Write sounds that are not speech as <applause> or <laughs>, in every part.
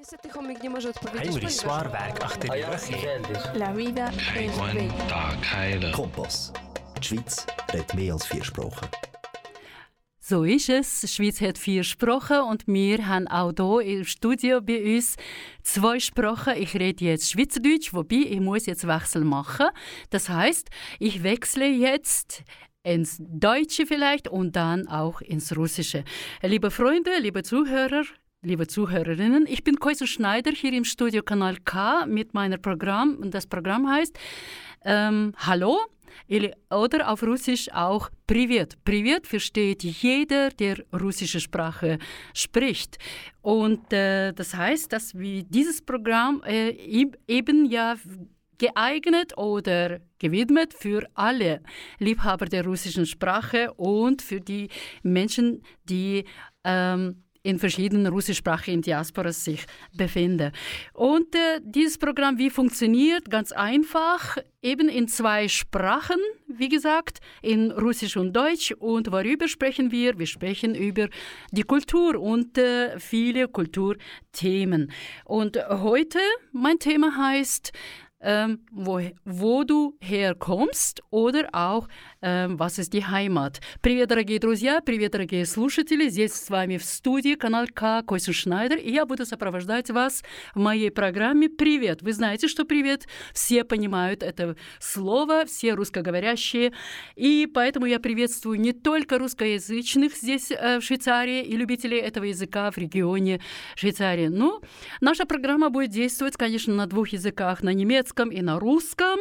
Niestety chomik nie może odpowiedzieć. Zwaarwerk achter die Rüche. La vida es bella. Kompass. Die Schweiz redet mehr als vier Sprachen. So ist es. Die Schweiz hat vier Sprachen und wir haben auch hier im Studio bei uns zwei Sprachen. Ich rede jetzt Schweizerdeutsch, wobei ich muss jetzt Wechsel machen. Das heißt, ich wechsle jetzt ins Deutsche vielleicht und dann auch ins Russische. Liebe Freunde, liebe Zuhörer, Liebe Zuhörerinnen, ich bin Koise Schneider hier im Studio Kanal K mit meinem Programm und das Programm heißt ähm, Hallo oder auf Russisch auch Privet. Privet versteht jeder, der russische Sprache spricht. Und äh, das heißt, dass wir dieses Programm äh, eben ja geeignet oder gewidmet für alle Liebhaber der russischen Sprache und für die Menschen, die ähm, in verschiedenen russischsprachigen Diasporas sich befinden. Und äh, dieses Programm, wie funktioniert? Ganz einfach, eben in zwei Sprachen, wie gesagt, in Russisch und Deutsch. Und worüber sprechen wir? Wir sprechen über die Kultur und äh, viele Kulturthemen. Und heute, mein Thema heißt, ähm, wo, wo du herkommst oder auch ähm, was ist die Heimat. Привет, дорогие друзья, привет, дорогие слушатели. Здесь с вами в студии канал К. Костя Шнайдер, и я буду сопровождать вас в моей программе «Привет». Вы знаете, что «Привет» все понимают это слово, все русскоговорящие, и поэтому я приветствую не только русскоязычных здесь э, в Швейцарии и любителей этого языка в регионе Швейцарии. Ну, наша программа будет действовать, конечно, на двух языках, на немецком и на русском.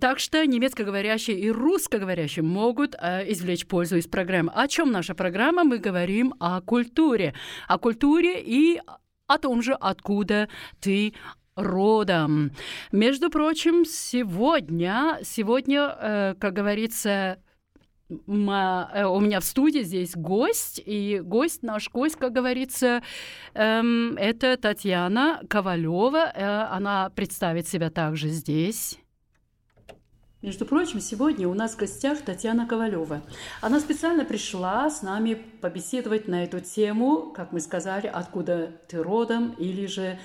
Так что немецкоговорящие и русскоговорящие могут э, извлечь пользу из программы. О чем наша программа? Мы говорим о культуре. О культуре и о том же, откуда ты родом. Между прочим, сегодня, сегодня, э, как говорится, у меня в студии здесь гость, и гость, наш гость, как говорится, эм, это Татьяна Ковалева. Э, она представит себя также здесь. Между прочим, сегодня у нас в гостях Татьяна Ковалева. Она специально пришла с нами побеседовать на эту тему, как мы сказали, откуда ты родом, или же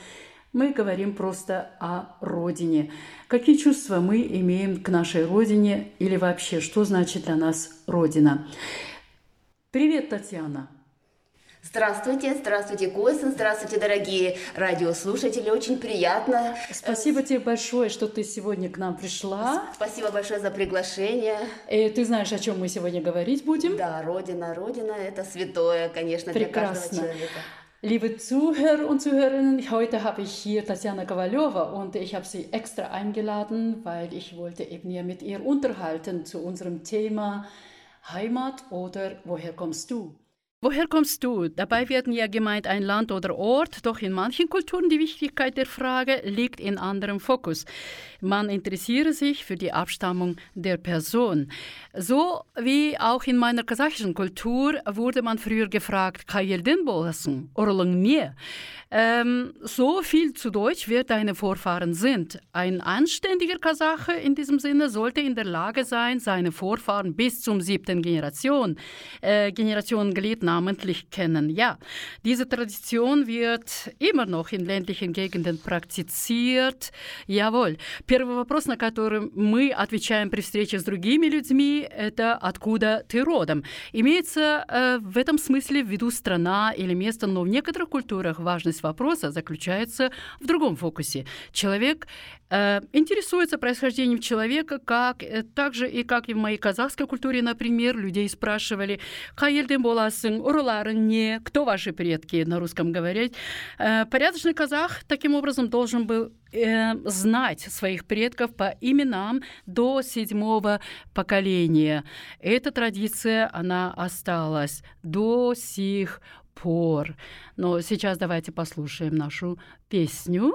мы говорим просто о родине. Какие чувства мы имеем к нашей родине или вообще, что значит для нас родина? Привет, Татьяна. Здравствуйте, здравствуйте, Костя, здравствуйте, дорогие радиослушатели. Очень приятно. Спасибо тебе большое, что ты сегодня к нам пришла. Спасибо большое за приглашение. И ты знаешь, о чем мы сегодня говорить будем? Да, Родина, Родина – это святое, конечно, для каждого Прекрасно. человека. Liebe Zuhörer und Zuhörerinnen, heute habe ich hier Tatjana Kowaljowa und ich habe sie extra eingeladen, weil ich wollte eben ja mit ihr unterhalten zu unserem Thema Heimat oder woher kommst du? Woher kommst du? Dabei werden ja gemeint ein Land oder Ort, doch in manchen Kulturen die Wichtigkeit der Frage liegt in anderem Fokus. Man interessiere sich für die Abstammung der Person. So wie auch in meiner kasachischen Kultur wurde man früher gefragt, Kayelden bolasın, Orlung mir. Ähm, so viel zu Deutsch, wer deine Vorfahren sind. Ein anständiger Kasache in diesem Sinne sollte in der Lage sein, seine Vorfahren bis zum siebten Generation, äh, Generationenglied namentlich kennen. Ja, diese Tradition wird immer noch in ländlichen Gegenden praktiziert. Jawohl. Первый вопрос, на который мы отвечаем при встрече с другими людьми, это откуда ты родом. Имеется э, в этом смысле в виду страна или место, но в некоторых культурах важность вопроса заключается в другом фокусе. Человек э, интересуется происхождением человека, как, э, так и как и в моей казахской культуре, например, людей спрашивали, «Каелден боласың, уруларың не, кто ваши предки?» на русском говорить. Э, порядочный казах таким образом должен был э, знать своих предков по именам до седьмого поколения. Эта традиция, она осталась до сих пор. Но сейчас давайте послушаем нашу песню.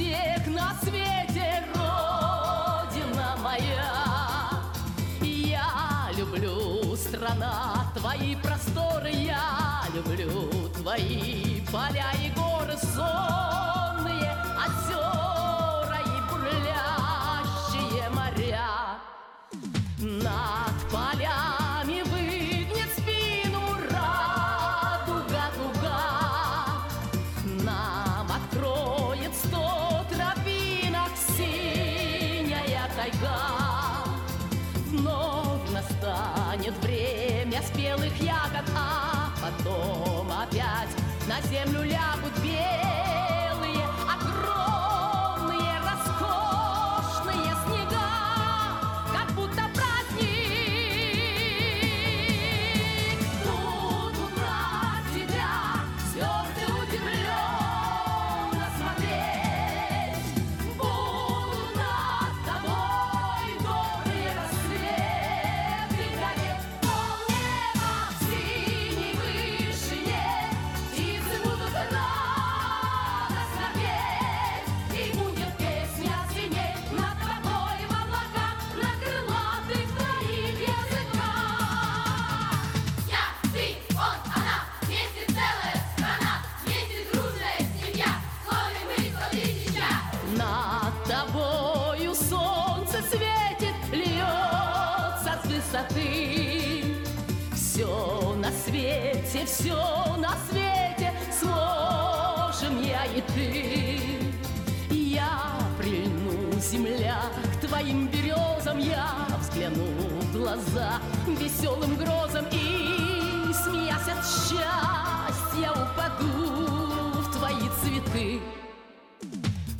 всех нас веселым грозам И, смеясь от счастья, упаду в твои цветы.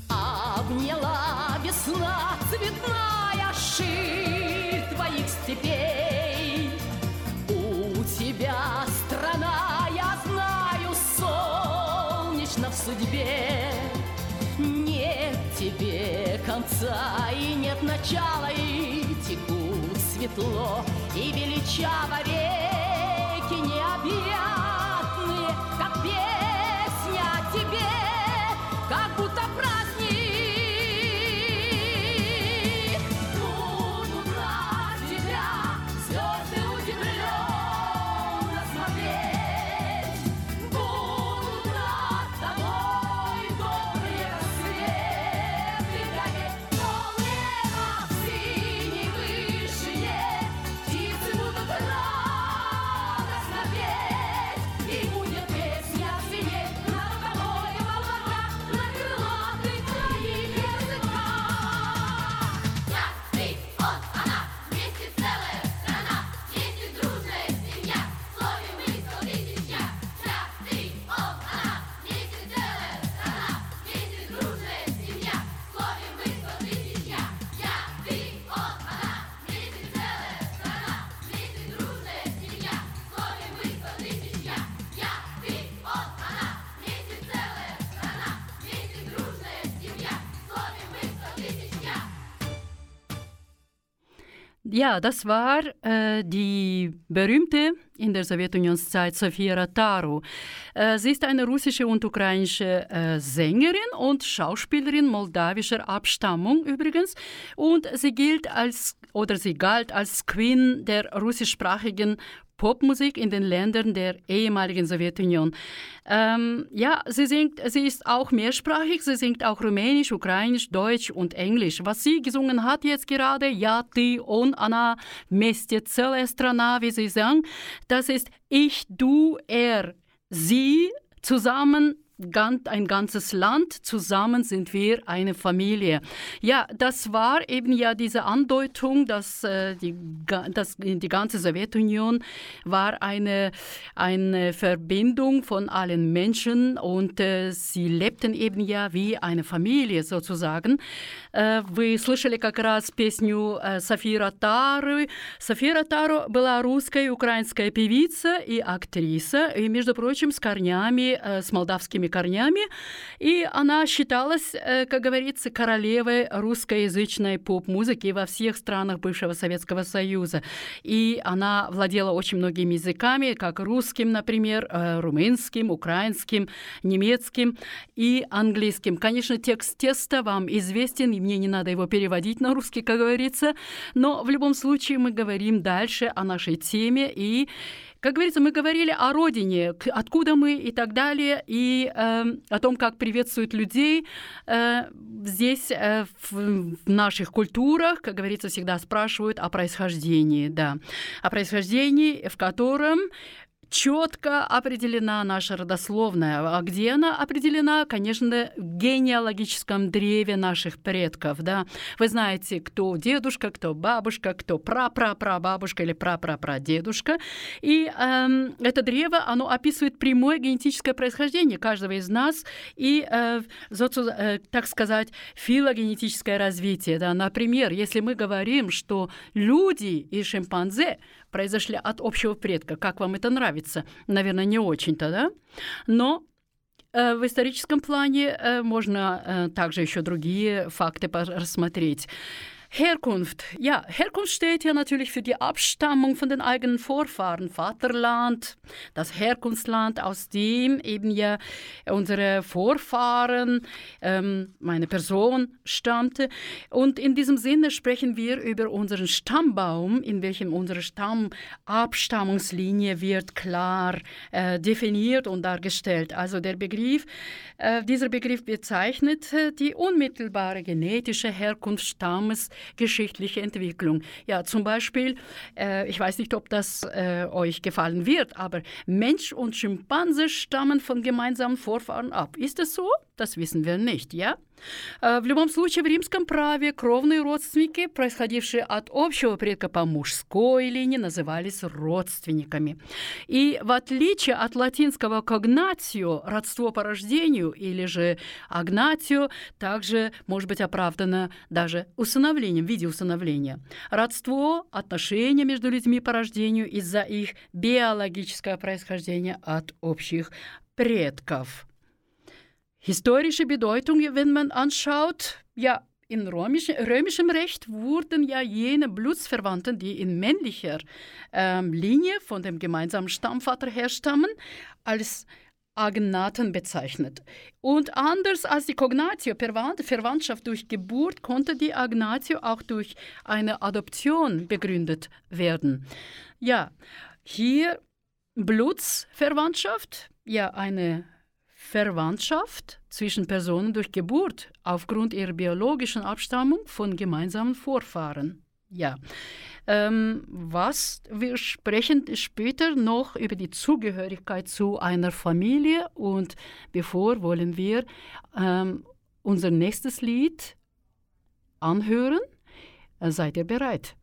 Обняла весна цветная ширь твоих степей. У тебя страна, я знаю, солнечно в судьбе. Нет тебе конца и нет начала, и текут светло и величаво реки необъятные, как песня о тебе, как будто праздник. Ja, das war äh, die berühmte in der Sowjetunion-Zeit Sofia Rataru. Äh, sie ist eine russische und ukrainische äh, Sängerin und Schauspielerin moldawischer Abstammung übrigens. Und sie gilt als oder sie galt als Queen der russischsprachigen Popmusik in den Ländern der ehemaligen Sowjetunion. Ähm, ja, sie singt, sie ist auch mehrsprachig, sie singt auch Rumänisch, Ukrainisch, Deutsch und Englisch. Was sie gesungen hat jetzt gerade, Ja, ты, он, она, вместе целая страна, wie sie sang, das ist Ich, du, er, sie, zusammen gan- ein ganzes Land, zusammen sind wir eine Familie. Ja, das war eben ja diese Andeutung, dass, äh, die, ga- dass die ganze Sowjetunion war eine, eine Verbindung von allen Menschen und äh, sie lebten eben ja wie eine Familie sozusagen. Э, Вы слышали как раз песню э, Софии Ротару. София Ротару была русская и украинская певица и актриса, и, между прочим, с корнями, э, с молдавскими корнями, и она считалась, э, как говорится, королевой русскоязычной поп-музыки во всех странах бывшего Советского Союза. И она владела очень многими языками, как русским, например, э, румынским, украинским, немецким и английским. Конечно, текст теста вам известен, и мне не надо его переводить на русский, как говорится, но в любом случае мы говорим дальше о нашей теме и как говорится, мы говорили о родине, откуда мы и так далее, и э, о том, как приветствуют людей э, здесь, э, в, в наших культурах, как говорится, всегда спрашивают о происхождении, да, о происхождении, в котором четко определена наша родословная. А где она определена? Конечно, в генеалогическом древе наших предков. Да? Вы знаете, кто дедушка, кто бабушка, кто пра-пра-пра-бабушка или пра-пра-пра-дедушка. И эм, это древо, оно описывает прямое генетическое происхождение каждого из нас и, э, э, так сказать, филогенетическое развитие. Да? Например, если мы говорим, что люди и шимпанзе произошли от общего предка. Как вам это нравится? Наверное, не очень-то, да? Но э, в историческом плане э, можно э, также еще другие факты рассмотреть. Herkunft. Ja, Herkunft steht ja natürlich für die Abstammung von den eigenen Vorfahren. Vaterland, das Herkunftsland, aus dem eben ja unsere Vorfahren, ähm, meine Person stammte. Und in diesem Sinne sprechen wir über unseren Stammbaum, in welchem unsere Stammabstammungslinie wird klar äh, definiert und dargestellt. Also der Begriff, äh, dieser Begriff bezeichnet äh, die unmittelbare genetische Herkunft Stammes geschichtliche Entwicklung. Ja, zum Beispiel, äh, ich weiß nicht, ob das äh, euch gefallen wird, aber Mensch und Schimpanse stammen von gemeinsamen Vorfahren ab. Ist es so? Das wissen wir nicht, ja? В любом случае, в римском праве кровные родственники, происходившие от общего предка по мужской линии, назывались родственниками. И в отличие от латинского когнатио, родство по рождению, или же агнатио, также может быть оправдано даже усыновлением, в виде усыновления. Родство, отношения между людьми по рождению из-за их биологического происхождения от общих предков. Historische Bedeutung, wenn man anschaut, ja, in römisch, römischem Recht wurden ja jene Blutsverwandten, die in männlicher ähm, Linie von dem gemeinsamen Stammvater herstammen, als Agnaten bezeichnet. Und anders als die Cognatio, Verwandtschaft durch Geburt, konnte die Agnatio auch durch eine Adoption begründet werden. Ja, hier Blutsverwandtschaft, ja, eine Verwandtschaft zwischen Personen durch Geburt aufgrund ihrer biologischen Abstammung von gemeinsamen Vorfahren. Ja. Ähm, was wir sprechen später noch über die Zugehörigkeit zu einer Familie und bevor wollen wir ähm, unser nächstes Lied anhören. Äh, seid ihr bereit?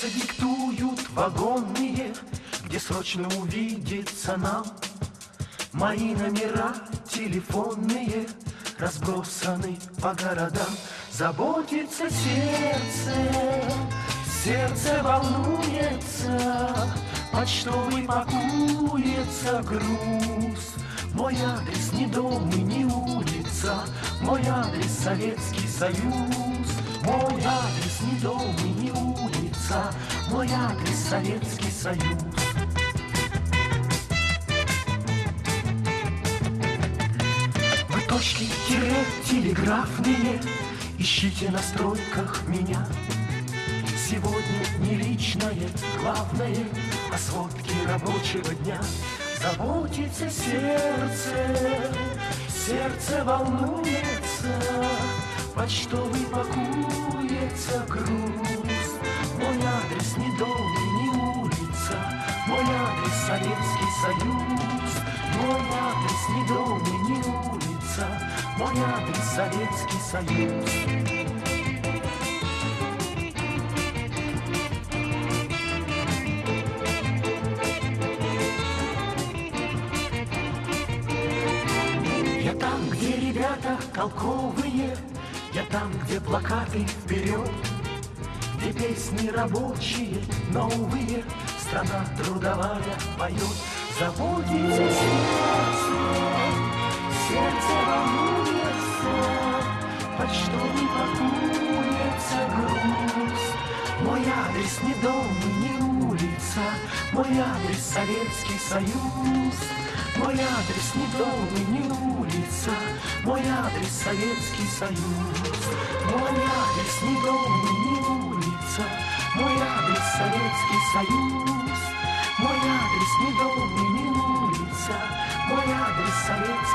Колеса диктуют вагонные, где срочно увидится нам. Мои номера телефонные разбросаны по городам. Заботится сердце, сердце волнуется, почтовый пакуется груз. Мой адрес не дом и не улица, мой адрес Советский Союз. Мой адрес не дом и улица, мой адрес Советский Союз. Вы точки тире телеграфные, ищите на стройках меня. Сегодня не личное, главное, а сводки рабочего дня. Заботится сердце, сердце волнуется, почтовый пакуется груз. Союз, мой адрес ни дом и ни улица, мой адрес Советский Союз. Я там, где ребята толковые, я там, где плакаты вперед, где песни рабочие, новые, страна трудовая поет заботится сердце, сердце волнуется, почтовый пакуется груз. Мой адрес не дом и не улица, мой адрес Советский Союз. Мой адрес не дом и не улица, мой адрес Советский Союз. Мой адрес не дом и не улица, мой адрес Советский Союз. Не улица, мой адрес Советский.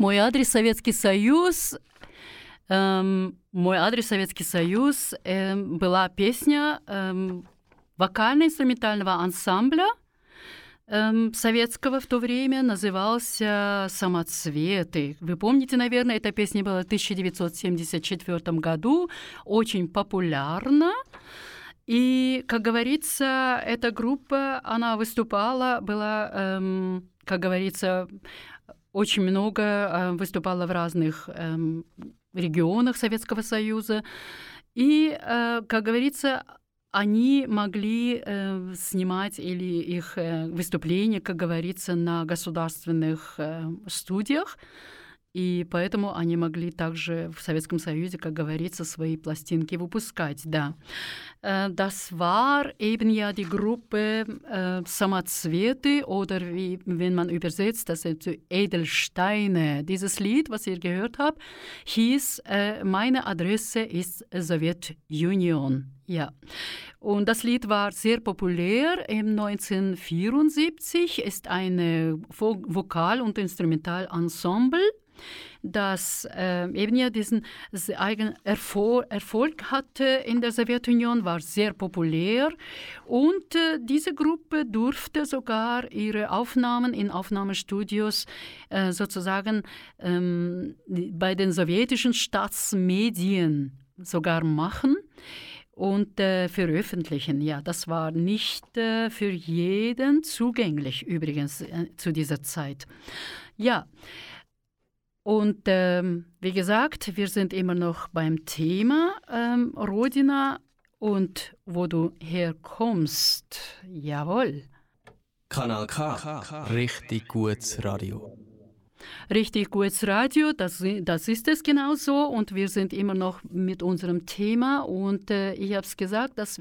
Мой адрес Советский Союз. Эм, мой адрес Советский Союз эм, была песня эм, вокально-инструментального ансамбля эм, советского в то время, назывался «Самоцветы». Вы помните, наверное, эта песня была в 1974 году, очень популярна. И, как говорится, эта группа, она выступала, была, эм, как говорится, очень много э, выступала в разных эм, регионах Советского Союза. И, э, как говорится, они могли э, снимать или их э, выступления, как говорится, на государственных студиях. И поэтому они могли также в Советском Союзе, как говорится, свои пластинки выпускать, да. Äh, Das war eben ja die Gruppe äh, Samazwete oder wie, wenn man übersetzt, das sind so Edelsteine. Dieses Lied, was ihr gehört habt, hieß äh, Meine Adresse ist Sowjetunion. Ja. Und das Lied war sehr populär. Im 1974 ist ein Vo Vokal- und Instrumentalensemble das äh, eben ja diesen eigenen Erfol Erfolg hatte in der Sowjetunion, war sehr populär. Und äh, diese Gruppe durfte sogar ihre Aufnahmen in Aufnahmestudios äh, sozusagen ähm, bei den sowjetischen Staatsmedien sogar machen und äh, veröffentlichen. Ja, das war nicht äh, für jeden zugänglich übrigens äh, zu dieser Zeit. Ja, und ähm, wie gesagt, wir sind immer noch beim Thema ähm, Rodina und wo du herkommst. Jawohl. Kanal K. Richtig gutes Radio. Richtig gutes Radio, das, das ist es genau so. Und wir sind immer noch mit unserem Thema. Und äh, ich habe es gesagt, dass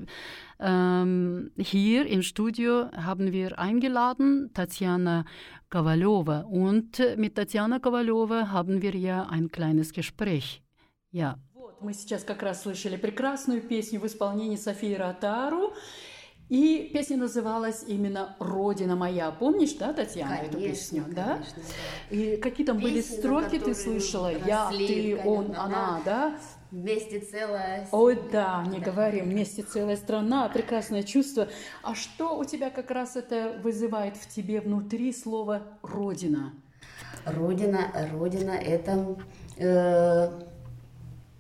ähm, hier im Studio haben wir eingeladen Tatjana Kovalova. Und mit Tatjana Kovalova haben wir ja ein kleines Gespräch. Ja. Мы сейчас как раз слышали прекрасную песню в исполнении Софии Ротару. И песня называлась именно «Родина моя». Помнишь, да, Татьяна, Конечно, эту песню? конечно. Да? И какие там были Песни, на строки, ты слышала? «Я, ты, он, конечно, она», да? Вместе целая... Ой, да, не говори, вместе целая страна, прекрасное чувство. А что у тебя как раз это вызывает в тебе внутри слово «родина»? Родина, Родина – это э,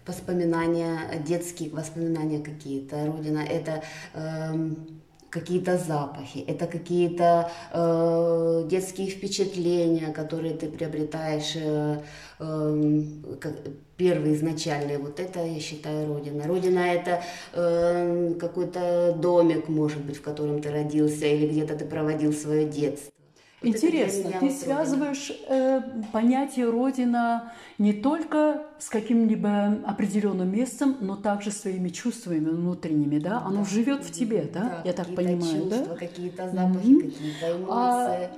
воспоминания, детские воспоминания какие-то. Родина – это эм, какие-то запахи, это какие-то э, детские впечатления, которые ты приобретаешь, э, эм, как, первые изначальные. Вот это, я считаю, Родина. Родина – это э, какой-то домик, может быть, в котором ты родился, или где-то ты проводил свое детство. Вот Интересно, ты связываешь э, понятие Родина не только с каким-либо определенным местом, но также своими чувствами внутренними, да? Оно Да, живет в тебе, да? Я так понимаю, чувства, да? Какие-то запахи, Мгм. какие-то А эмоции.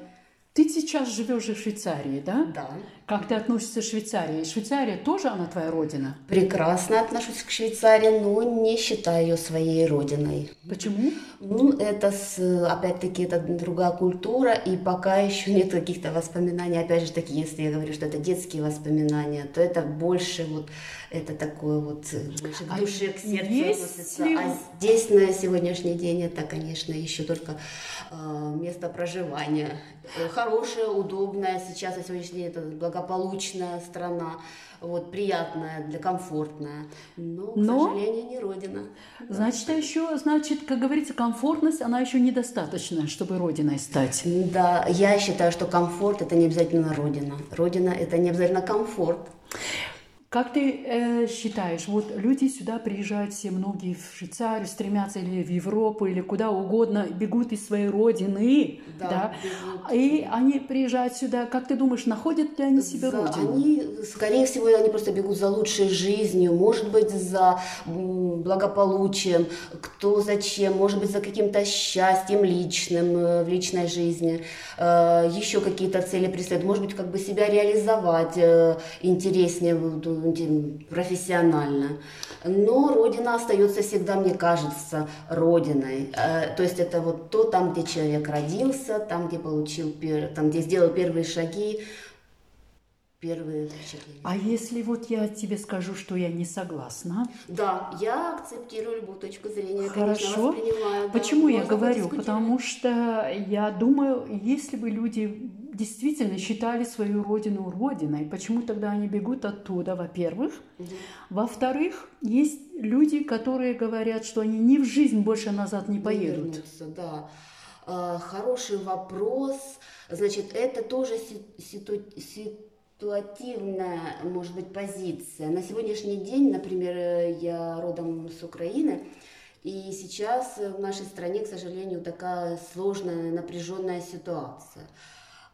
ты сейчас живешь в Швейцарии, да? Да. Как ты относишься к Швейцарии? Швейцария тоже она твоя родина? Прекрасно отношусь к Швейцарии, но не считаю ее своей родиной. Почему? Ну, это, с, опять-таки, это другая культура, и пока еще нет каких-то воспоминаний. Опять же таки, если я говорю, что это детские воспоминания, то это больше вот, это такое вот, э, больше к А душе, к сердцу относится. ли- А здесь на сегодняшний день это, конечно, еще только э, место проживания. Э, Хорошее, удобное, сейчас на сегодняшний день это благополучная страна, вот, приятная, для комфортная, но, к Но- сожалению, не родина. Значит, а еще, значит, как говорится, комфортность, она еще недостаточна, чтобы родиной стать. Да, я считаю, что комфорт это не обязательно родина. Родина это не обязательно комфорт. Как ты э, считаешь, вот люди сюда приезжают все многие в Швейцарию, стремятся или в Европу, или куда угодно, бегут из своей родины, Да, да, бегут. и они приезжают сюда, как ты думаешь, находят ли они себе За- родину? Они, скорее всего, они просто бегут за лучшей жизнью, может быть, за благополучием, кто зачем, может быть, за каким-то счастьем личным э, в личной жизни, Э, еще какие-то цели преследуют, может быть, как бы себя реализовать э, интереснее, профессионально. Но Родина остается всегда, мне кажется, Родиной. Э, То есть это вот то, там, где человек родился, там, где получил, там, где сделал первые шаги, первые впечатления. А если вот я тебе скажу, что я не согласна? Да, я акцептирую любую точку зрения, конечно, Хорошо. воспринимаю. да. Почему я говорю? Потому что я думаю, если бы люди действительно считали свою родину родиной, почему тогда они бегут оттуда, во-первых? Во-вторых, есть люди, которые говорят, что они ни в жизнь больше назад не Не поедут. вернуться, да. А, Хороший вопрос. Значит, это тоже си- ситу- ситуативная, может быть, позиция. На сегодняшний день, например, я родом с Украины, и сейчас в нашей стране, к сожалению, такая сложная, напряженная ситуация.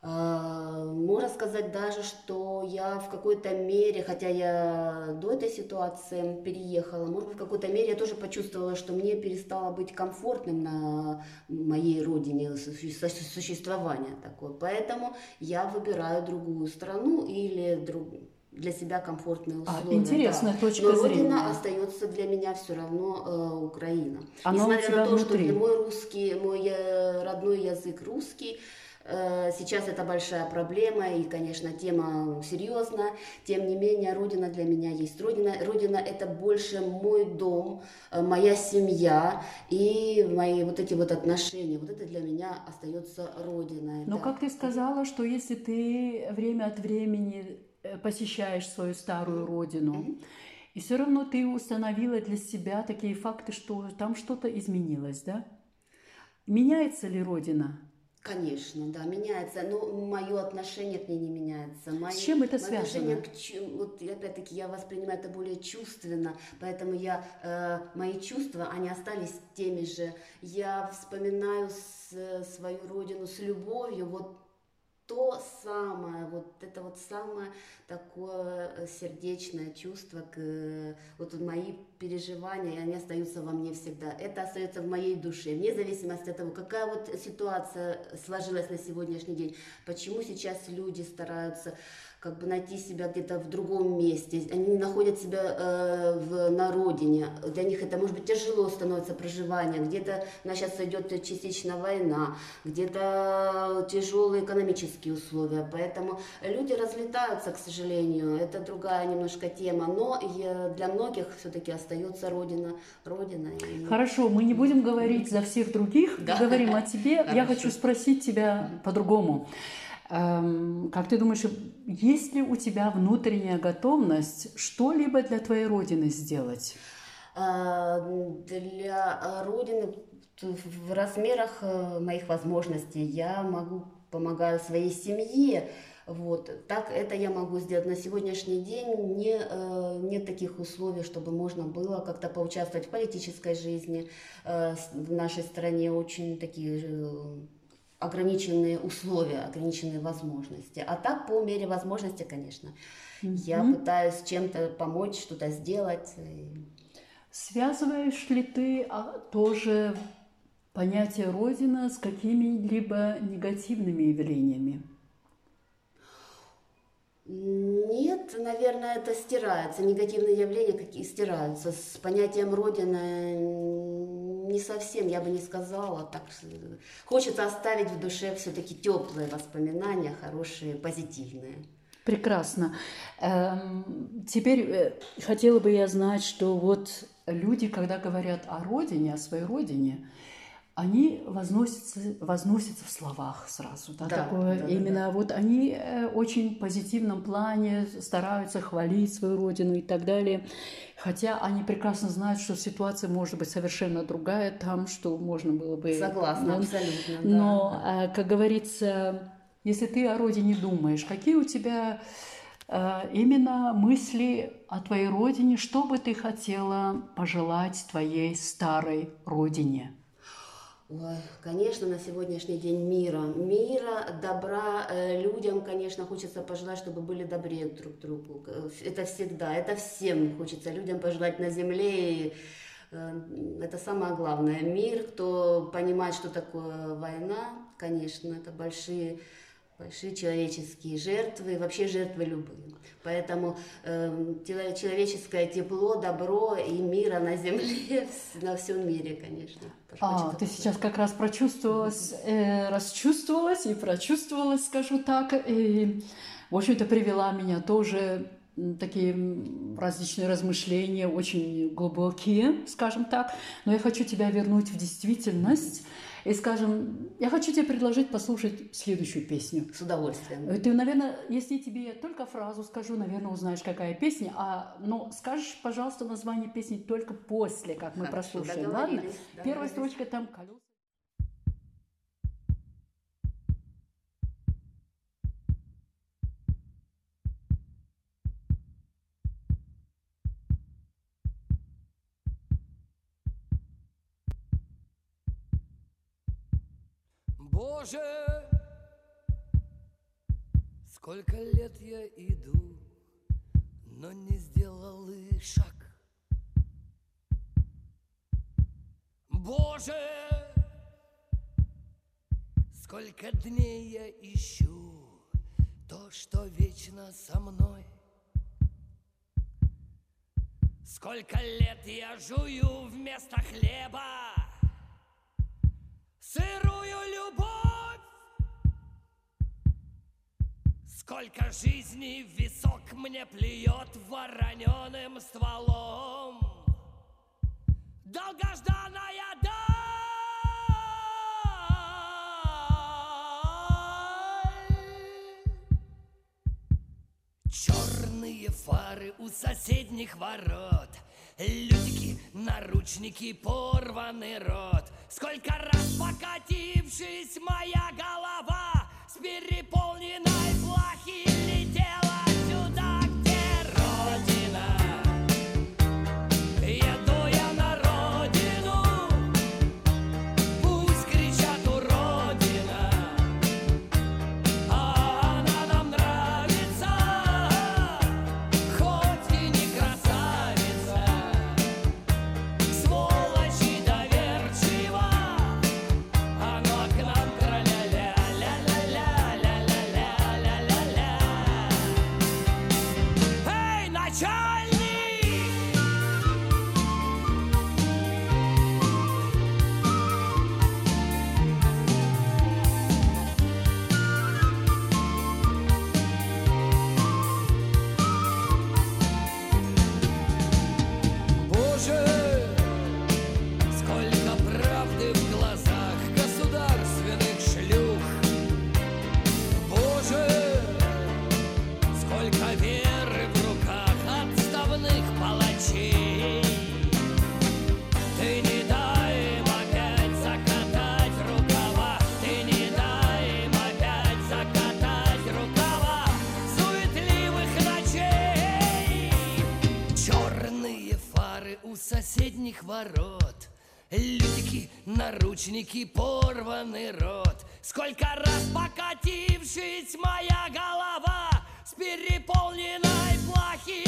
А, Можно сказать даже, что я в какой-то мере, хотя я до этой ситуации переехала, может быть, в какой-то мере я тоже почувствовала, что мне перестало быть комфортным на моей родине су- су- существование такое. Поэтому я выбираю другую страну или друг- для себя комфортные А, условия. интересная да. точка Но зрения. родина остается для меня все равно э, Украина. Она Несмотря на то, внутри. что мой русский, мой э, родной язык русский, сейчас это большая проблема и, конечно, тема серьезная. Тем не менее, Родина для меня есть Родина. Родина это больше мой дом, э, моя семья и мои вот эти вот отношения. Вот это для меня остается Родиной. Но да. как ты сказала, что если ты время от времени э, посещаешь свою старую родину, и все равно ты установила для себя такие факты, что там что-то изменилось, да? Меняется ли родина? Конечно, да, меняется, но мое отношение к ней не меняется. Мои- С чем это мое связано? к вот опять-таки я воспринимаю это более чувственно, поэтому я э, мои чувства они остались теми же. Я вспоминаю с- свою родину с любовью, вот то самое, вот это вот самое такое э, сердечное чувство, к, э, вот мои переживания, они остаются во мне всегда. Это остается в моей душе, вне зависимости от того, какая вот ситуация сложилась на сегодняшний день, почему сейчас люди стараются как бы найти себя где-то в другом месте, они не находят себя э, в, на родине, для них это может быть тяжело становится проживание, где-то у нас сейчас идет частично война, где-то тяжелые экономические условия, поэтому люди разлетаются, к сожалению, это другая немножко тема, но я- для многих все-таки остается родина, родина. и- Хорошо, мы не будем говорить за всех других, Да. говорим о тебе. Я Хорошо. хочу спросить тебя по-другому. Эм, как ты думаешь, есть ли у тебя внутренняя готовность что-либо для твоей родины сделать? А, Для Родины в размерах э, моих возможностей я могу помогаю своей семье. Вот. Так это я могу сделать на сегодняшний день. Не, э, нет таких условий, чтобы можно было как-то поучаствовать в политической жизни. Э, в нашей стране очень такие э, ограниченные условия, ограниченные возможности. А так, по мере возможности, конечно, я пытаюсь чем-то помочь, что-то сделать. И Связываешь ли ты а, тоже понятие Родина с какими-либо негативными явлениями? Нет, наверное, это стирается. Негативные явления какие стираются. С понятием Родина не совсем, я бы не сказала. Так хочется оставить в душе все-таки теплые воспоминания, хорошие, позитивные. Прекрасно. Эм, теперь э, хотела бы я знать, что вот люди, когда говорят о родине, о своей родине, они возносятся, возносятся в словах сразу. Да, Да, такое, да, да, именно да. вот они э, очень в позитивном плане стараются хвалить свою родину и так далее. Хотя они прекрасно знают, что ситуация может быть совершенно другая там, что можно было бы... Согласна, Ну, абсолютно. да. Но, э, как говорится, если ты о родине думаешь, какие у тебя э, именно мысли о твоей родине, что бы ты хотела пожелать твоей старой родине? Ой, конечно, на сегодняшний день мира. Мира, добра э, людям, конечно, хочется пожелать, чтобы были добрее друг к другу. Э, Это всегда, это всем хочется людям пожелать на земле. И, э, это самое главное. Мир, кто понимает, что такое война, конечно, это большие большие человеческие жертвы, вообще жертвы любые. Поэтому тело- человеческое тепло, добро и мира на земле, <laughs> на всем мире, конечно. А, ты сейчас как раз прочувствовалась, э, расчувствовалась и прочувствовалась, скажу так. И, в общем-то, привела меня тоже такие различные размышления, очень глубокие, скажем так. Но я хочу тебя вернуть в действительность. И, скажем, я хочу тебе предложить послушать следующую песню. С удовольствием. Э, Ты, наверное, если я тебе только фразу скажу, наверное, узнаешь, какая песня. А, но скажешь, пожалуйста, название песни только после, как мы Хорошо, прослушаем, ладно? Первая строчка там колеса. Боже, сколько лет я иду, но не сделал и шаг. Боже, сколько дней я ищу то, что вечно со мной. Сколько лет я жую вместо хлеба сырую любовь. Сколько жизней в висок мне плюет вороненым стволом. Долгожданная даль. Черные фары у соседних ворот Людики, наручники, порванный рот Сколько раз покатившись моя голова соседних ворот. Людики, наручники, порванный рот. Сколько раз покатившись моя голова С переполненной плахи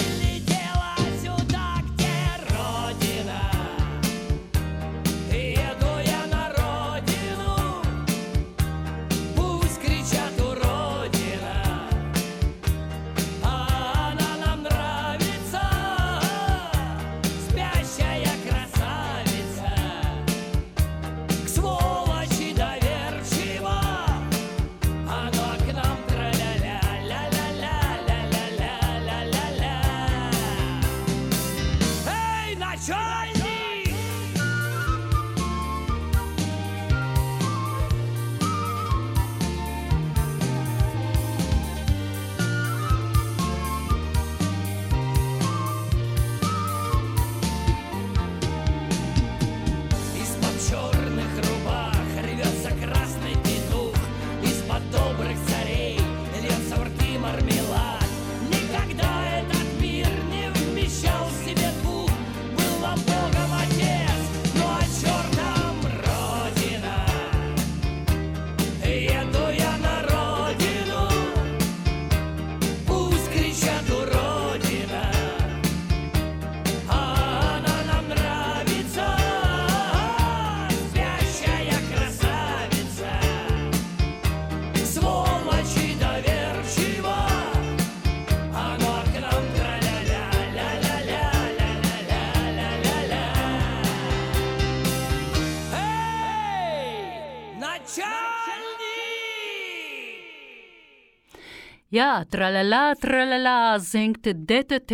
Ja, tralala, tralala singt DTT,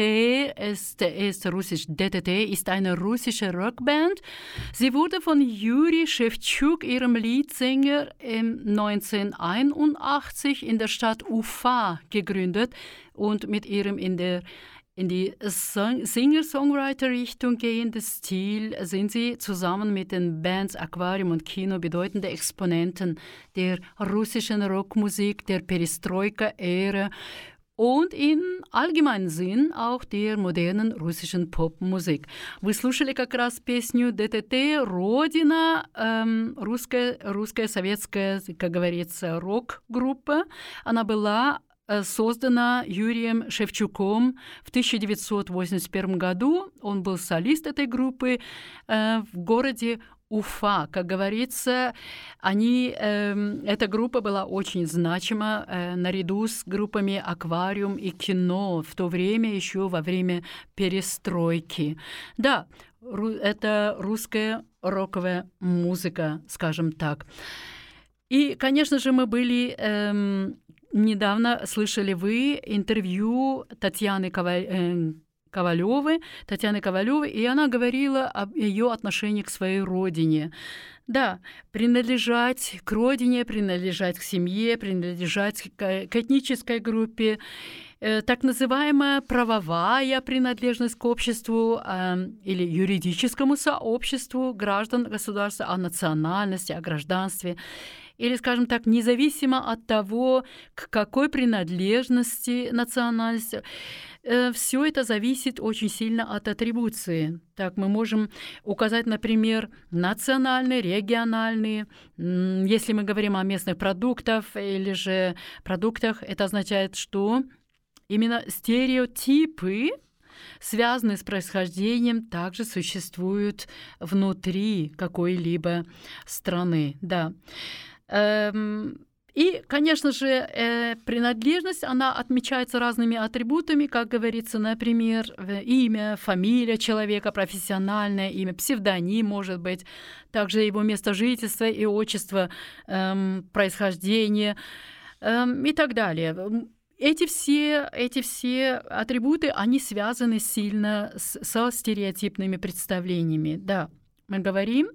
ist, ist russisch. DTT ist eine russische Rockband. Sie wurde von Juri Shevchuk, ihrem Leadsänger, im 1981 in der Stadt Ufa gegründet und mit ihrem in der in die Singer-Songwriter-Richtung gehende Stil sind sie zusammen mit den Bands Aquarium und Kino bedeutende Exponenten der russischen Rockmusik, der Perestroika-Ära und in allgemeinen Sinn auch der modernen руссischen поп-музык. Вы слушали как раз песню ДТТ «Родина», эм, русская, русская советская, как говорится, рок-группа. Она была Э, создана Юрием Шевчуком в 1981 году. Он был солист этой группы э, в городе Уфа, как говорится, они, э, эта группа была очень значима э, наряду с группами «Аквариум» и «Кино» в то время, еще во время перестройки. Да, это русская роковая музыка, скажем так. И, конечно же, мы были э, Недавно слышали вы интервью Татьяны Коваль... Э, Ковалевой, Татьяны Ковалевой, и она говорила о ее отношении к своей родине. Да, принадлежать к родине, принадлежать к семье, принадлежать к, к этнической группе, э, так называемая правовая принадлежность к обществу э, или юридическому сообществу граждан государства, о национальности, о гражданстве – или, скажем так, независимо от того, к какой принадлежности национальности, э, все это зависит очень сильно от атрибуции. Так, мы можем указать, например, национальные, региональные. Если мы говорим о местных продуктах или же продуктах, это означает, что именно стереотипы связанные с происхождением, также существуют внутри какой-либо страны. Да. Эм, и, конечно же, э, принадлежность, она отмечается разными атрибутами, как говорится, например, имя, фамилия человека, профессиональное имя, псевдоним, может быть, также его место жительства и отчество, эм, происхождение эм, и так далее. Эти все, эти все атрибуты, они связаны сильно с, со стереотипными представлениями. Да, мы говорим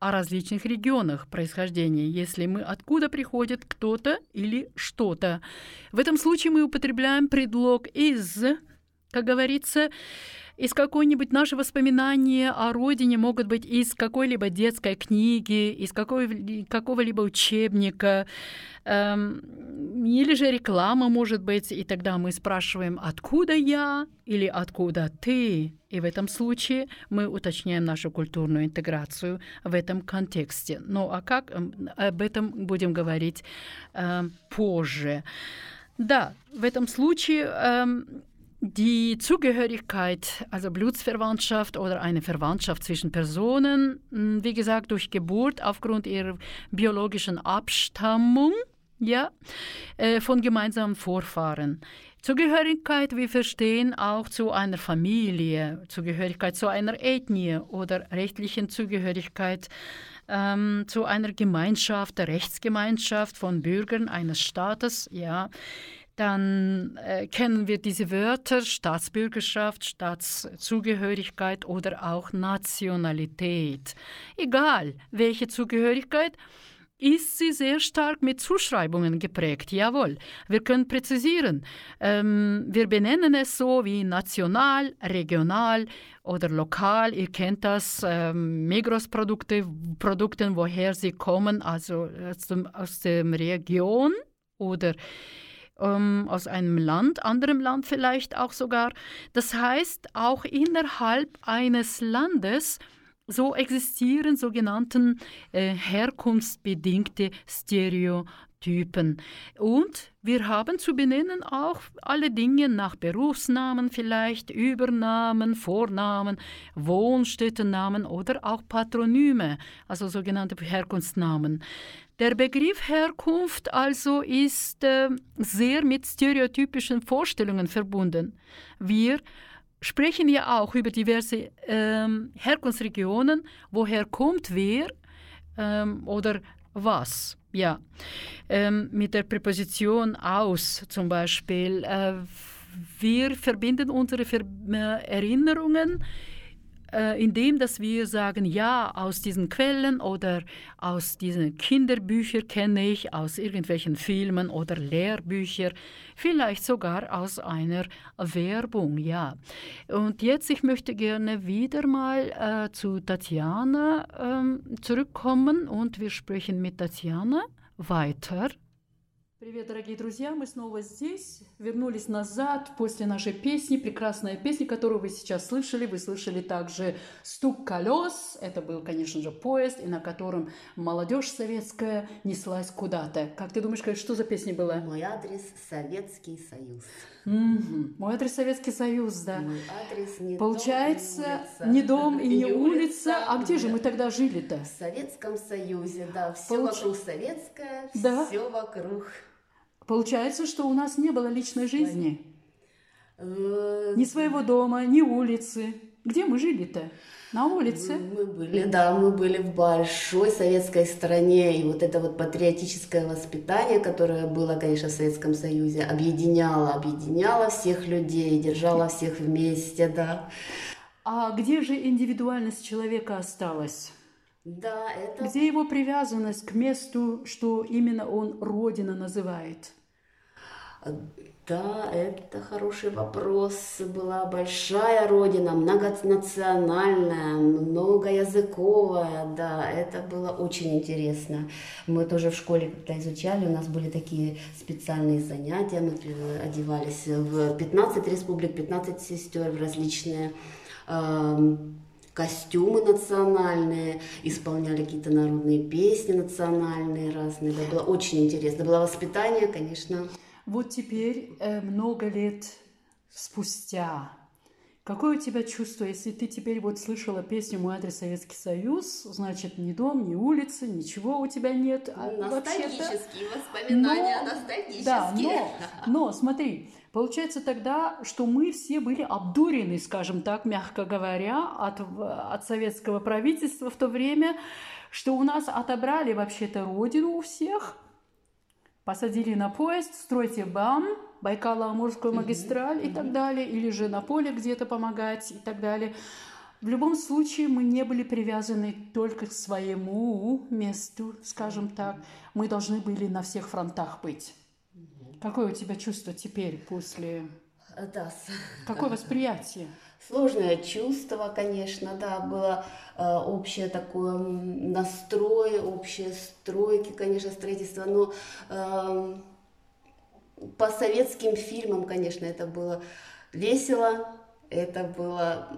о различных регионах происхождения, если мы откуда приходит кто-то или что-то. В этом случае мы употребляем предлог «из», как говорится, из какой-нибудь наши воспоминания о родине могут быть из какой-либо детской книги, из какого-либо учебника, эм, или же реклама может быть, и тогда мы спрашиваем, откуда я или откуда ты. И в этом случае мы уточняем нашу культурную интеграцию в этом контексте. Ну а как эм, об этом будем говорить э, позже. Да, в этом случае ähm, Die Zugehörigkeit, also Blutsverwandtschaft oder eine Verwandtschaft zwischen Personen, hm, wie gesagt, durch Geburt aufgrund ihrer biologischen Abstammung, ja, äh, von gemeinsamen Vorfahren. Zugehörigkeit, wir verstehen auch zu einer Familie, Zugehörigkeit zu einer Ethnie oder rechtlichen Zugehörigkeit ähm, zu einer Gemeinschaft, der Rechtsgemeinschaft von Bürgern eines Staates, ja dann äh, kennen wir diese Wörter Staatsbürgerschaft, Staatszugehörigkeit oder auch Nationalität. Egal welche Zugehörigkeit, ist sie sehr stark mit Zuschreibungen geprägt. Jawohl, wir können präzisieren. Ähm, wir benennen es so wie national, regional oder lokal. Ihr kennt das, ähm, Migros-Produkte, Produkten, woher sie kommen, also aus, dem, aus der Region oder ähm, aus einem Land, anderem Land vielleicht auch sogar. Das heißt, auch innerhalb eines Landes so existieren sogenannte äh, herkunftsbedingte Stereotypen. Und wir haben zu benennen auch alle Dinge nach Berufsnamen vielleicht, Übernamen, Vornamen, Wohnstättennamen oder auch Patronyme, also sogenannte Herkunftsnamen. Der Begriff Herkunft also ist äh, sehr mit stereotypischen Vorstellungen verbunden. Wir sprechen ja auch über diverse ähm, Herkunftsregionen, woher kommt wer ähm, oder was. Ja. Ähm, mit der Präposition aus zum Beispiel. Äh, wir verbinden unsere Ver äh, Erinnerungen äh, indem dass wir sagen, ja, aus diesen Quellen oder aus diesen Kinderbüchern kenne ich, aus irgendwelchen Filmen oder Lehrbüchern, vielleicht sogar aus einer Werbung, ja. Und jetzt, ich möchte gerne wieder mal äh, zu Tatjana äh, zurückkommen und wir sprechen mit Tatjana weiter. Привет, дорогие друзья! Мы снова здесь, вернулись назад после нашей песни, прекрасная песня, которую вы сейчас слышали. Вы слышали также стук колес. Это был, конечно же, поезд, и на котором молодежь советская неслась куда-то. Как ты думаешь, что за песня была? Мой адрес Советский Союз. Мгм. Мой адрес Советский Союз, да. Мой адрес не Получается, дом, не дом и не улица. А где же мы тогда жили-то? В Советском Союзе, да, все вокруг советское, все вокруг. Получается, что у нас не было личной жизни. Э, Ни своего дома, ни улицы. Где мы жили-то? На улице. Мы были, да, мы были в большой советской стране, и вот это вот патриотическое воспитание, которое было, конечно, в Советском Союзе, объединяло, объединяло всех людей, держало всех вместе, да. А где же индивидуальность человека осталась? Да, это Где его привязанность к месту, что именно он Родина называет? Да, это хороший вопрос. Была большая родина, многонациональная, многоязыковая. Да, это было очень интересно. Мы тоже в школе когда изучали, у нас были такие специальные занятия. Мы э, одевались в 15 республик, 15 сестер, в различные эм, костюмы национальные, исполняли какие-то народные песни национальные разные. Да, было очень интересно. Было воспитание, конечно, Вот теперь, э, много лет спустя, какое у тебя чувство, если ты теперь вот слышала песню «Мой адрес Советский Союз», значит, ни дом, ни улицы, ничего у тебя нет. а Ностальгические воспоминания, Но- ностальгические. Да, но, <laughs> но смотри, получается тогда, что мы все были обдурены, скажем так, мягко говоря, от, от советского правительства в то время, что у нас отобрали вообще-то родину у всех, посадили на поезд, стройте БАМ, Байкало-Амурскую магистраль и так далее, или же на поле где-то помогать и так далее. В любом случае мы не были привязаны только к своему месту, скажем так. Мы должны были на всех фронтах быть. Какое у тебя чувство теперь после... Да, с- Какое восприятие? Сложное чувство, конечно, да, было э, общее такое настрой, общие стройки, конечно, строительство, но эм, по советским фильмам, конечно, это было весело, это было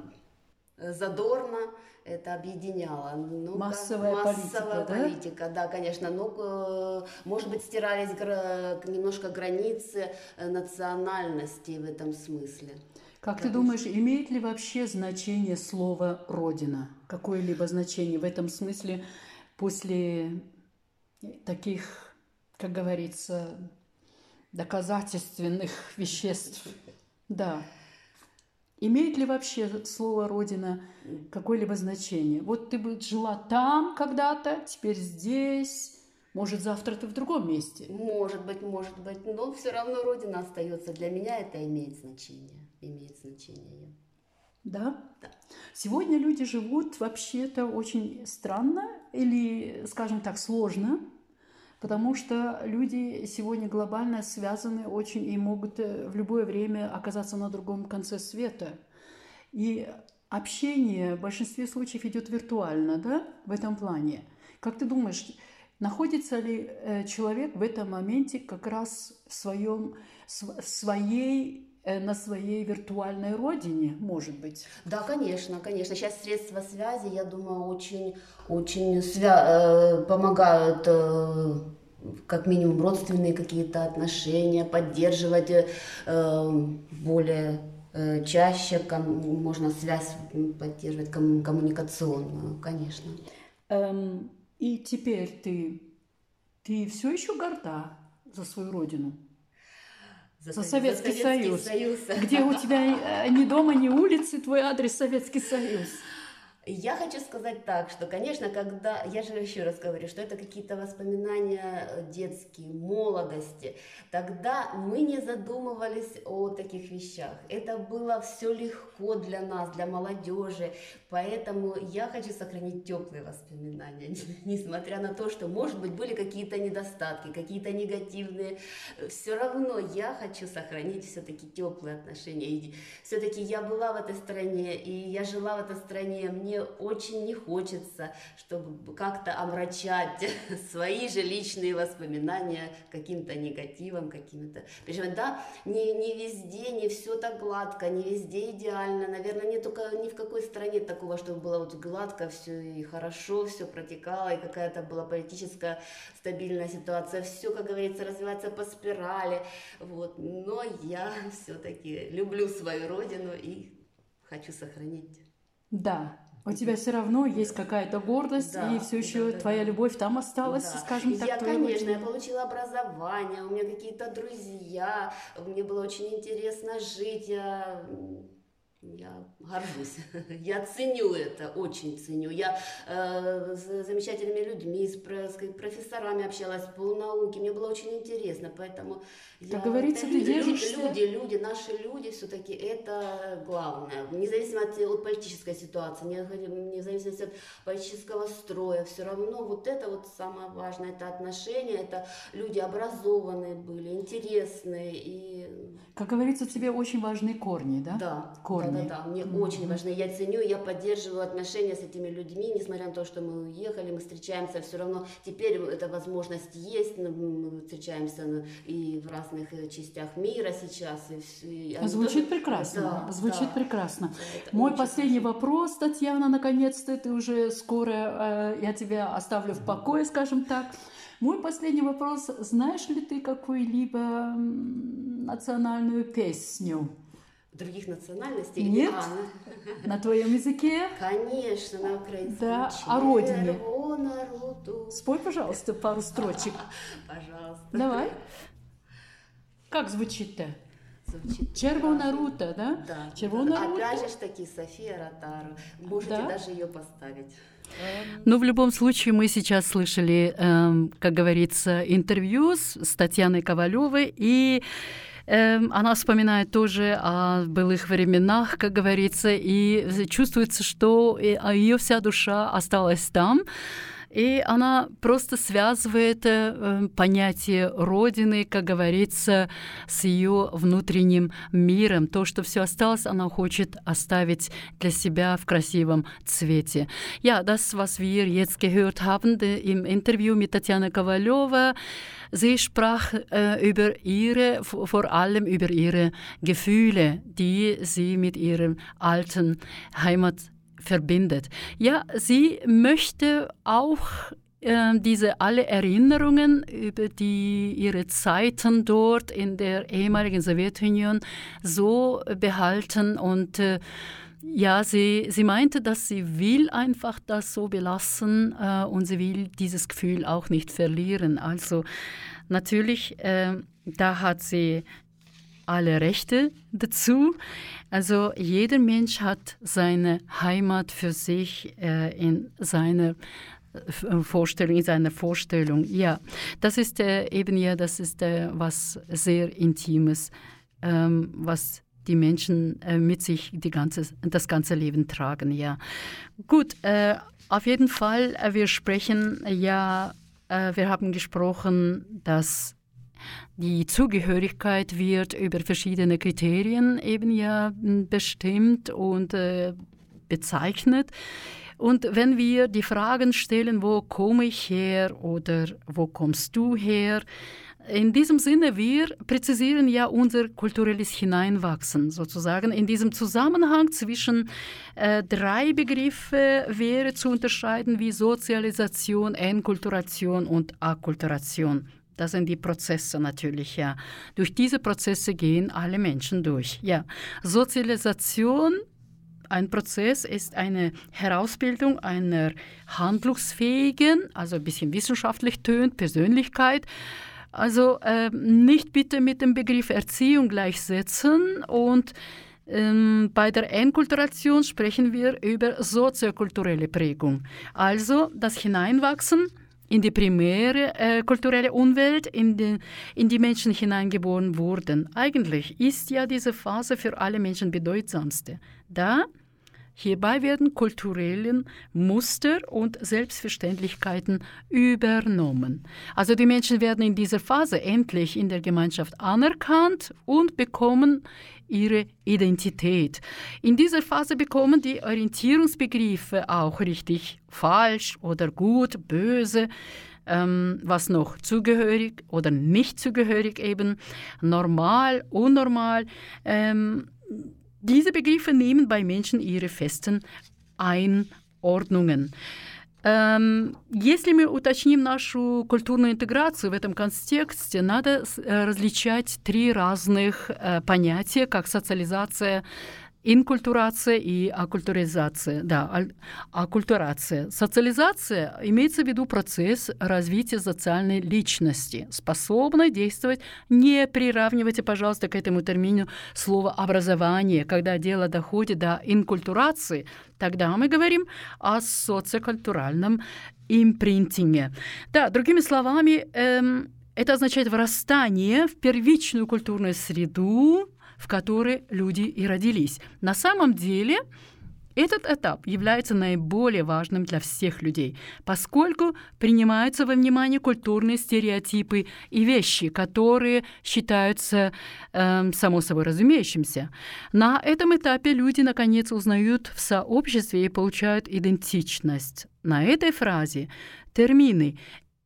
э, задорно, это объединяло. Ну, Массовая как- политика, массовая да? политика, да, конечно. Ну, э, может быть, стирались немножко границы э, национальности в этом смысле. Как ты думаешь, имеет ли вообще значение слово «родина»? Какое-либо значение в этом смысле после таких, как говорится, доказательственных веществ? Да. Имеет ли вообще слово «родина» какое-либо значение? Вот ты бы жила там когда-то, теперь здесь, может, завтра ты в другом месте. Может быть, может быть, но все равно Родина остается. Для меня это имеет значение. Имеет значение. Да? Сегодня люди живут вообще-то очень странно или, скажем так, сложно, потому что люди сегодня глобально связаны очень и могут э, в любое время оказаться на другом конце света. И общение в большинстве случаев идет виртуально, да, в этом плане. Как ты думаешь, находится ли э, человек в этом моменте как раз в своем, св- своей, на своей виртуальной родине, может быть? Да, конечно, конечно. Сейчас средства связи, я думаю, очень, очень свя- э, помогают э, как минимум родственные какие-то отношения, поддерживать э, э, более э, чаще, ком- можно связь поддерживать ком- коммуникационную, конечно. Эм, и теперь ты, ты все еще горда за свою родину? За Со- Советский Союз. Союз. Где у тебя э, ни дома, ни улицы, твой адрес Советский Союз? Я хочу сказать так, что, конечно, когда, я же еще раз говорю, что это какие-то воспоминания э, детские, молодости, тогда мы не задумывались о таких вещах. Это было все легко для нас, для молодежи, поэтому я хочу сохранить теплые воспоминания, <laughs> несмотря на то, что, может быть, были какие-то недостатки, какие-то негативные, все равно я хочу сохранить все-таки теплые отношения. Все-таки я была в этой стране, и я жила в этой стране, мне мне очень не хочется, чтобы как-то омрачать <laughs> свои же личные воспоминания каким-то негативом, каким-то... Причем, да, не, не везде, не все так гладко, не везде идеально. Наверное, не только ни в какой стране такого, чтобы было вот гладко все и хорошо, все протекало, и какая-то была политическая стабильная ситуация. Все, как говорится, развивается по спирали. Вот. Но я все-таки люблю свою родину и хочу сохранить. Да, у тебя все равно есть какая-то гордость, да, и все еще да, да, твоя любовь там осталась, да. скажем так. Я, конечно, я получила образование, у меня какие-то друзья, мне было очень интересно жить, я я горжусь, <laughs> я ценю это, очень ценю. Я э, с замечательными людьми, с, с профессорами общалась по науке, мне было очень интересно, поэтому как я, говорится, ты держишься... Люди, люди, наши люди, все-таки это главное. Независимо от, от политической ситуации, независимо от политического строя, все равно вот это вот самое важное, это отношения, это люди образованные были, интересные и... Как говорится, тебе очень важны корни, да? Да, корни. да, да, да. мне mm-hmm. очень важны. Я ценю, я поддерживаю отношения с этими людьми, несмотря на то, что мы уехали, мы встречаемся, все равно теперь эта возможность есть, мы встречаемся и в разных э, частях мира сейчас. И, и Звучит тоже... прекрасно. Да, Звучит да. прекрасно. Это Мой последний очень... вопрос, Татьяна, наконец-то ты уже скоро, э, я тебя оставлю в покое, скажем так. Мой последний вопрос. Знаешь ли ты какую-либо национальную песню? Других национальностей? Нет. А, на... твоем языке? Конечно, на украинском. Да, о родине. Спой, пожалуйста, пару строчек. <laughs> Пожалуйста. Давай. Как звучит-то? Звучит Червона рута, да? Да. Червона рута. Опять же таки София Ротару. Можете да? даже ее поставить. Ну, в любом случае, мы сейчас слышали, эм, как говорится, интервью с, с Татьяной Ковалевой, и эм, она вспоминает тоже о былых временах, как говорится, и чувствуется, что ее вся душа осталась там. И она просто связывает э, понятие Родины, как говорится, с ее внутренним миром. То, что все осталось, она хочет оставить для себя в красивом цвете. Ja, das, was wir jetzt gehört haben im Interview mit Tatjana Kowaljowa, sie sprach äh, über ihre, vor allem über ihre Gefühle, die sie mit ihrem alten Heimat verbindet. Ja, sie möchte auch äh, diese alle Erinnerungen über die ihre Zeiten dort in der ehemaligen Sowjetunion so behalten und äh, ja, sie, sie meinte, dass sie will einfach das so belassen äh, und sie will dieses Gefühl auch nicht verlieren. Also natürlich, äh, da hat sie alle Rechte dazu. Also jeder Mensch hat seine Heimat für sich äh, in seiner äh, Vorstellung, in seiner Vorstellung. Ja, das ist äh, eben ja, das ist äh, was sehr Intimes, ähm, was die Menschen äh, mit sich die ganze, das ganze Leben tragen. Ja, gut. Äh, auf jeden Fall, wir sprechen ja, wir haben gesprochen, dass die Zugehörigkeit wird über verschiedene Kriterien eben ja bestimmt und äh, bezeichnet. Und wenn wir die Fragen stellen, wo komme ich her oder wo kommst du her, in diesem Sinne, wir präzisieren ja unser kulturelles Hineinwachsen sozusagen. In diesem Zusammenhang zwischen äh, drei Begriffe wäre zu unterscheiden wie Sozialisation, Enkulturation und Akkulturation. Das sind die Prozesse natürlich, ja. Durch diese Prozesse gehen alle Menschen durch, ja. Sozialisation ein Prozess ist eine Herausbildung einer handlungsfähigen, also ein bisschen wissenschaftlich tönt, Persönlichkeit. Also äh, nicht bitte mit dem Begriff Erziehung gleichsetzen und Ähm, bei der Enkulturation sprechen wir über soziokulturelle Prägung, also das Hineinwachsen in die primäre äh, kulturelle Umwelt, in die, in die Menschen hineingeboren wurden. Eigentlich ist ja diese Phase für alle Menschen bedeutsamste. Da Hierbei werden kulturelle Muster und Selbstverständlichkeiten übernommen. Also die Menschen werden in dieser Phase endlich in der Gemeinschaft anerkannt und bekommen ihre Identität. In dieser Phase bekommen die Orientierungsbegriffe auch richtig falsch oder gut, böse, ähm, was noch zugehörig oder nicht zugehörig eben, normal, unnormal. Ähm, diese Begriffe nehmen bei Menschen ihre festen Einordnungen. Если мы уточним нашу культурную интеграцию в этом контексте, надо различать три разных понятия, как социализация, Инкультурация и оккультуризация. Да, оккультурация. Социализация имеется в виду процесс развития социальной личности, способной действовать. Не приравнивайте, пожалуйста, к этому термину слово «образование». Когда дело доходит до инкультурации, тогда мы говорим о социокультуральном импринтинге. Да, другими словами, эм, это означает врастание в первичную культурную среду, в которой люди и родились. На самом деле этот этап является наиболее важным для всех людей, поскольку принимаются во внимание культурные стереотипы и вещи, которые считаются э, само собой разумеющимся. На этом этапе люди, наконец, узнают в сообществе и получают идентичность. На этой фразе термины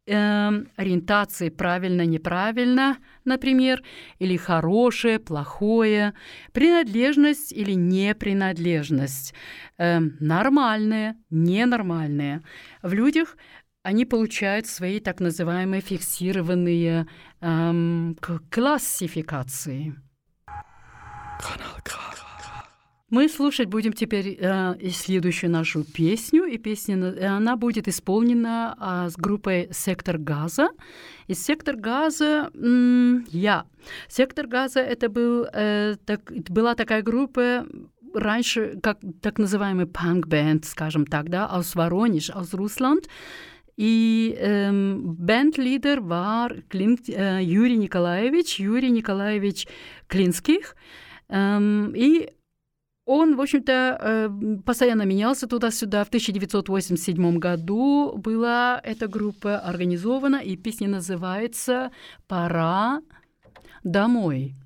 э, ориентации правильно-неправильно, например, или хорошее, плохое, принадлежность или непринадлежность, э, нормальное, ненормальное. В людях они получают свои так называемые фиксированные эм, классификации. Канал К. Мы слушать будем теперь э, следующую нашу песню, и песня она будет исполнена э, с группой «Сектор газа». И «Сектор газа» я. «Сектор газа» это был, э, так, была такая группа, раньше как так называемый панк-бенд, скажем так, да, aus Воронеж, aus Russland. И ähm, Bandleader war Klin, äh, Юрий Николаевич, Юрий Николаевич Клинских. Ähm, и он, в общем-то, э, постоянно менялся туда-сюда. В 1987 году была эта группа организована, и песня называется «Пора домой».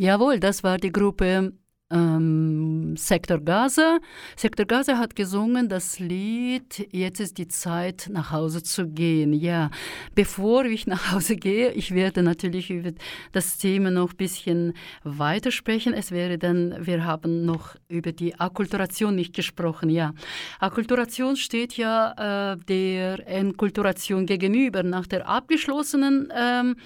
Jawohl, das war die Gruppe ähm, Sektor Gaza. Sektor Gaza hat gesungen das Lied Jetzt ist die Zeit, nach Hause zu gehen. Ja, bevor ich nach Hause gehe, ich werde natürlich über das Thema noch ein bisschen weitersprechen. Es wäre dann, wir haben noch über die Akkulturation nicht gesprochen. Ja, Akkulturation steht ja äh, der Enkulturation gegenüber. Nach der abgeschlossenen ähm,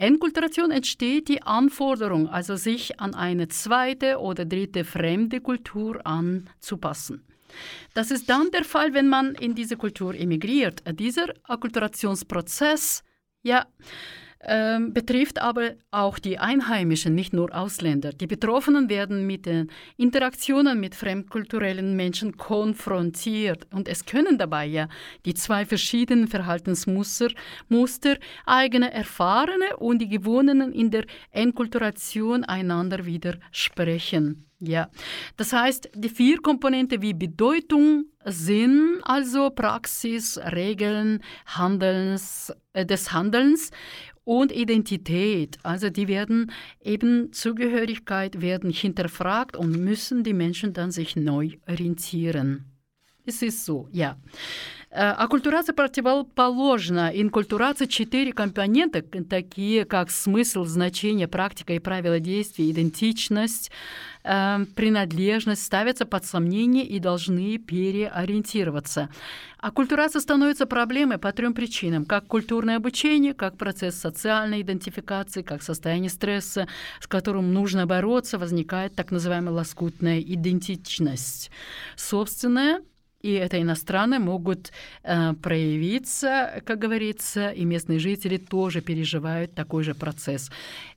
Enkulturation entsteht die Anforderung, also sich an eine zweite oder dritte fremde Kultur anzupassen. Das ist dann der Fall, wenn man in diese Kultur emigriert. Dieser Akkulturationsprozess, ja, ähm, betrifft aber auch die Einheimischen, nicht nur Ausländer. Die Betroffenen werden mit den Interaktionen mit fremdkulturellen Menschen konfrontiert und es können dabei ja die zwei verschiedenen Verhaltensmuster, Muster, eigene erfahrene und die gewonnenen in der Enkulturation einander widersprechen. Ja, das heißt, die vier Komponenten wie Bedeutung, Sinn, also Praxis, Regeln, Handelns, äh, des Handelns und Identität. Also die werden eben Zugehörigkeit werden hinterfragt und müssen die Menschen dann sich neu orientieren. Es ist so, ja. Оккультурация противоположна. Инкультурация четыре компонента, такие как смысл, значение, практика и правила действия, идентичность, э, принадлежность ставятся под сомнение и должны переориентироваться. Аккультурация становится проблемой по трем причинам. Как культурное обучение, как процесс социальной идентификации, как состояние стресса, с которым нужно бороться, возникает так называемая лоскутная идентичность. Собственная и это иностранные могут э, проявиться, как говорится, и местные жители тоже переживают такой же процесс.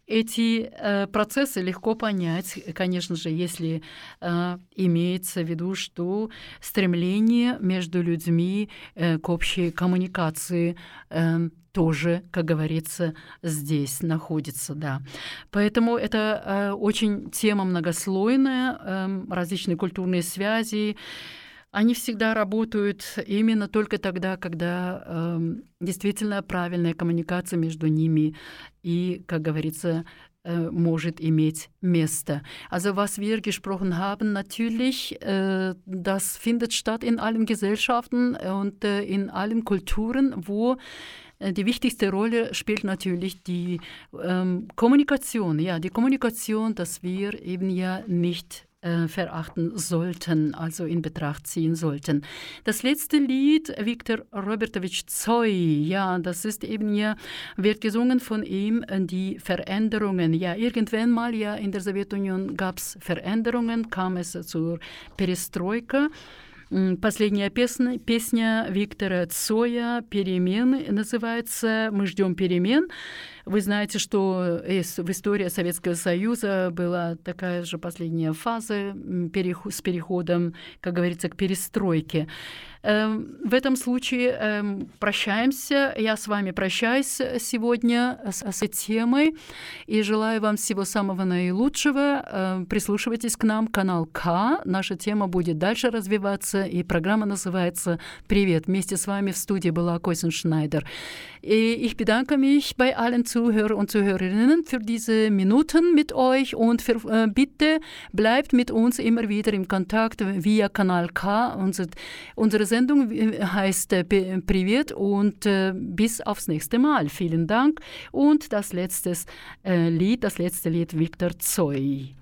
Эти э, процессы легко понять, конечно же, если э, имеется в виду, что стремление между людьми э, к общей коммуникации э, тоже, как говорится, здесь находится, да. Поэтому это э, очень тема многослойная, э, различные культурные связи, они всегда работают именно только тогда, когда э, действительно правильная коммуникация между ними и, как говорится, äh, может иметь место. Also was wir gesprochen haben, natürlich, äh, das findet statt in allen Gesellschaften und äh, in allen Kulturen, wo die wichtigste Rolle spielt natürlich die ähm, Kommunikation. Ja, die Kommunikation, dass wir eben ja nicht äh, verachten sollten, also in Betracht ziehen sollten. Das letzte Lied, Viktor Robertovich Zoy, ja, das ist eben ja, wird gesungen von ihm, äh, die Veränderungen. Ja, irgendwann mal ja in der Sowjetunion gab es Veränderungen, kam es zur Perestroika. Последняя песня, песня Виктора Цоя «Перемены» называется «Мы ждем перемен». Вы знаете, что в истории Советского Союза была такая же последняя фаза с переходом, как говорится, к перестройке. В этом случае прощаемся. Я с вами прощаюсь сегодня с этой темой и желаю вам всего самого наилучшего. Прислушивайтесь к нам, канал К. Наша тема будет дальше развиваться, и программа называется «Привет». Вместе с вами в студии была Койсен Шнайдер. И ich bedanke mich bei allen Zuhörer und Zuhörerinnen für diese Minuten mit euch und für, äh, bitte bleibt mit uns immer wieder im Kontakt via Kanal K. Unser, unsere Sendung heißt äh, Privet und äh, bis aufs nächste Mal. Vielen Dank. Und das letzte äh, Lied, das letzte Lied Viktor Zoy.